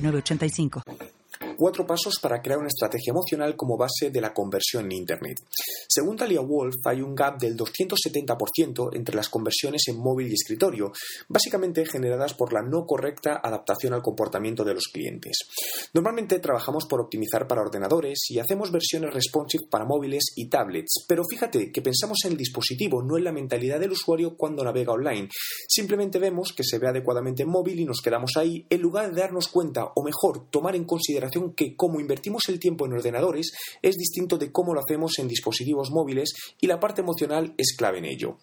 985. Cuatro pasos para crear una estrategia emocional como base de la conversión en Internet. Según Talia Wolf, hay un gap del 270% entre las conversiones en móvil y escritorio, básicamente generadas por la no correcta adaptación al comportamiento de los clientes. Normalmente trabajamos por optimizar para ordenadores y hacemos versiones responsive para móviles y tablets, pero fíjate que pensamos en el dispositivo, no en la mentalidad del usuario cuando navega online. Simplemente vemos que se ve adecuadamente en móvil y nos quedamos ahí en lugar de darnos cuenta, o mejor, tomar en consideración que como invertimos el tiempo en ordenadores es distinto de cómo lo hacemos en dispositivos móviles y la parte emocional es clave en ello.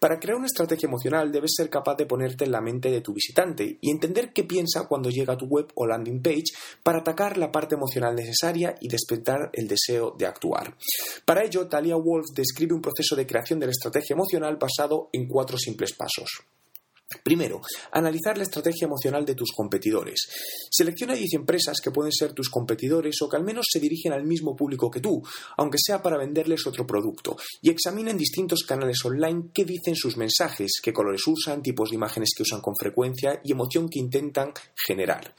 Para crear una estrategia emocional debes ser capaz de ponerte en la mente de tu visitante y entender qué piensa cuando llega a tu web o landing page para atacar la parte emocional necesaria y despertar el deseo de actuar. Para ello, Talia Wolf describe un proceso de creación de la estrategia emocional basado en cuatro simples pasos. Primero, analizar la estrategia emocional de tus competidores. Selecciona 10 empresas que pueden ser tus competidores o que al menos se dirigen al mismo público que tú, aunque sea para venderles otro producto, y examina en distintos canales online qué dicen sus mensajes, qué colores usan, tipos de imágenes que usan con frecuencia y emoción que intentan generar.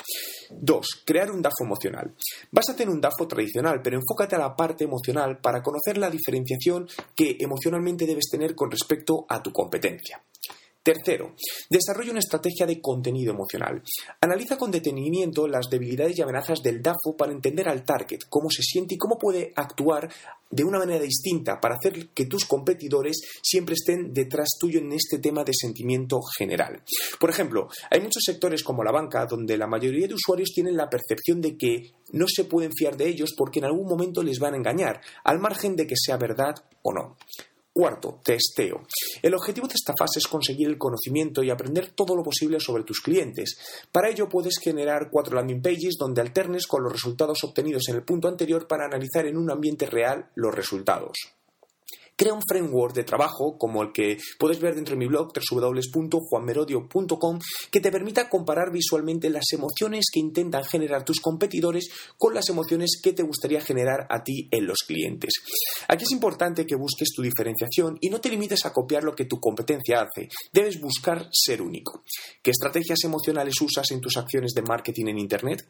2. Crear un DAFO emocional. Básate en un DAFO tradicional, pero enfócate a la parte emocional para conocer la diferenciación que emocionalmente debes tener con respecto a tu competencia. Tercero, desarrolla una estrategia de contenido emocional. Analiza con detenimiento las debilidades y amenazas del DAFO para entender al target, cómo se siente y cómo puede actuar de una manera distinta para hacer que tus competidores siempre estén detrás tuyo en este tema de sentimiento general. Por ejemplo, hay muchos sectores como la banca donde la mayoría de usuarios tienen la percepción de que no se pueden fiar de ellos porque en algún momento les van a engañar, al margen de que sea verdad o no. Cuarto, testeo. El objetivo de esta fase es conseguir el conocimiento y aprender todo lo posible sobre tus clientes. Para ello puedes generar cuatro landing pages donde alternes con los resultados obtenidos en el punto anterior para analizar en un ambiente real los resultados. Crea un framework de trabajo como el que puedes ver dentro de mi blog www.juanmerodio.com que te permita comparar visualmente las emociones que intentan generar tus competidores con las emociones que te gustaría generar a ti en los clientes. Aquí es importante que busques tu diferenciación y no te limites a copiar lo que tu competencia hace. Debes buscar ser único. ¿Qué estrategias emocionales usas en tus acciones de marketing en Internet?